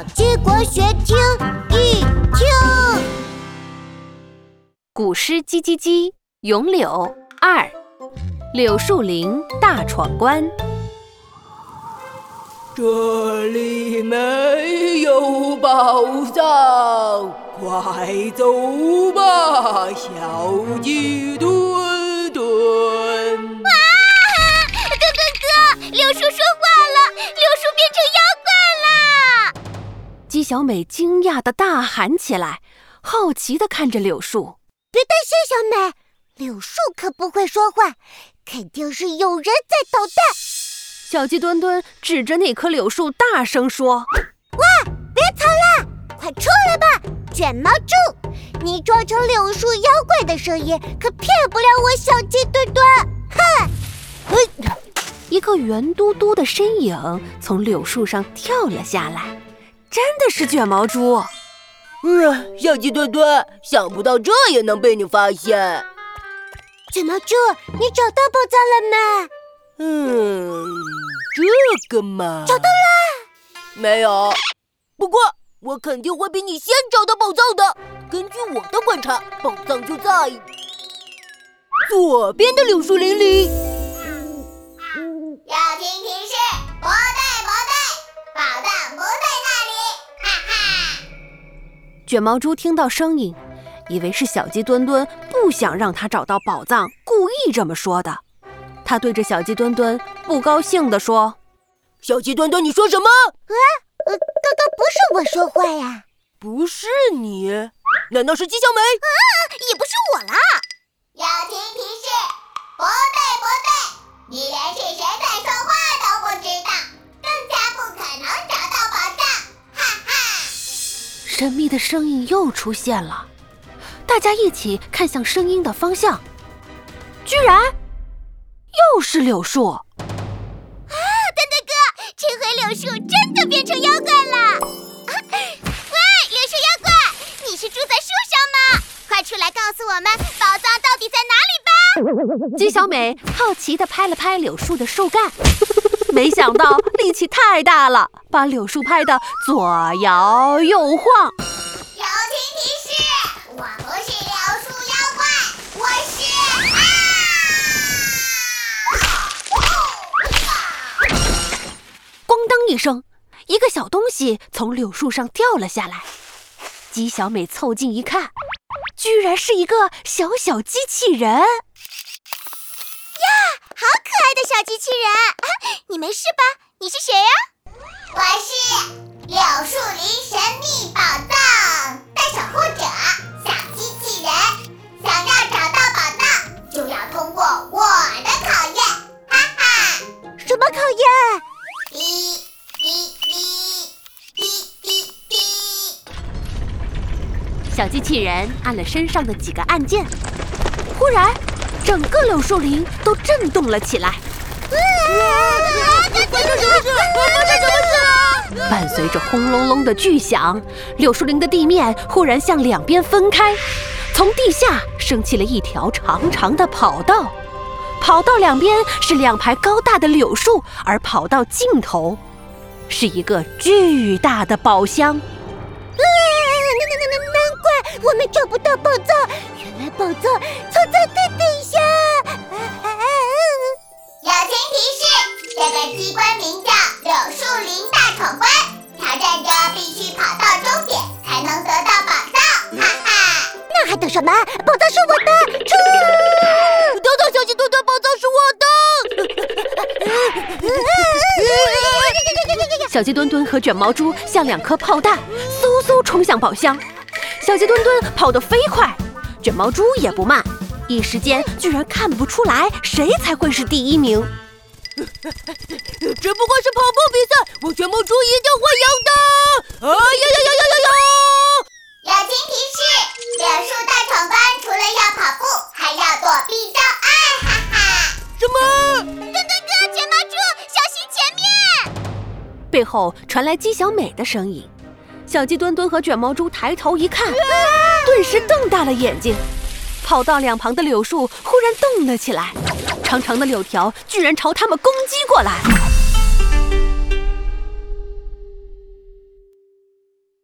小鸡国学听一听。古诗《唧唧唧》咏柳二，柳树林大闯关。这里没有宝藏，快走吧，小鸡墩。小美惊讶的大喊起来，好奇的看着柳树。别担心，小美，柳树可不会说话，肯定是有人在捣蛋。小鸡墩墩指着那棵柳树大声说：“喂，别藏了，快出来吧！卷毛猪，你装成柳树妖怪的声音可骗不了我小鸡墩墩！哼！”嘿，一个圆嘟嘟的身影从柳树上跳了下来，真的是卷毛猪。嗯，小鸡墩墩，想不到这也能被你发现。卷毛猪，你找到宝藏了吗？嗯，这个嘛，找到了。没有，不过我肯定会比你先找到宝藏的。根据我的观察，宝藏就在左边的柳树林里。卷毛猪听到声音，以为是小鸡墩墩不想让他找到宝藏，故意这么说的。他对着小鸡墩墩不高兴地说：“小鸡墩墩，你说什么？啊，呃，刚刚不是我说话呀，不是你，难道是鸡小美？啊，也不是我啦。神秘的声音又出现了，大家一起看向声音的方向，居然。又是柳树啊！蛋蛋哥，这回柳树真的变成妖怪了！喂，柳树妖怪，你是住在树上吗？快出来告诉我们宝藏到底在哪里吧！鸡小美好奇地拍了拍柳树的树干，没想到力气太大了，把柳树拍得左摇右晃。友情提示：我不是柳树妖怪，我是啊！咣当一声，一个小东西从柳树上掉了下来。鸡小美凑近一看，居然是一个小小机器人。好可爱的小机器人！你没事吧？你是谁呀？我是柳树林神秘宝藏的守护者小机器人。想要找到宝藏，就要通过我的考验。哈哈，什么考验？一。滴滴滴滴滴！小机器人按了身上的几个按键，忽然，整个柳树林都震动了起来。伴随着轰隆隆的巨响，柳树林的地面忽然向两边分开，从地下升起了一条长长的跑道。跑道两边是两排高大的柳树，而跑道尽头。是一个巨大的宝箱，难难怪我们找不到宝藏，原来宝藏藏在地底这个机关名叫柳树林大闯关，挑战者必须跑到终点才能得到宝藏。哈哈！那还等什么？宝藏是我的！出！等等，小鸡墩墩，宝藏是我的！小鸡墩墩和卷毛猪像两颗炮弹，嗖嗖冲向宝箱。小鸡墩墩跑得飞快，卷毛猪也不慢，一时间居然看不出来谁才会是第一名。这不过是跑步比赛，我卷毛猪一定会赢的！啊呀呀呀呀呀呀！友情提示：柳树大闯关除了要跑步，还要躲避障碍！哈哈！什么？墩墩哥，卷毛猪，小心前面！背后传来鸡小美的声音，小鸡墩墩和卷毛猪抬头一看，顿时瞪大了眼睛。跑道两旁的柳树忽然动了起来，长长的柳条居然朝他们攻击过来。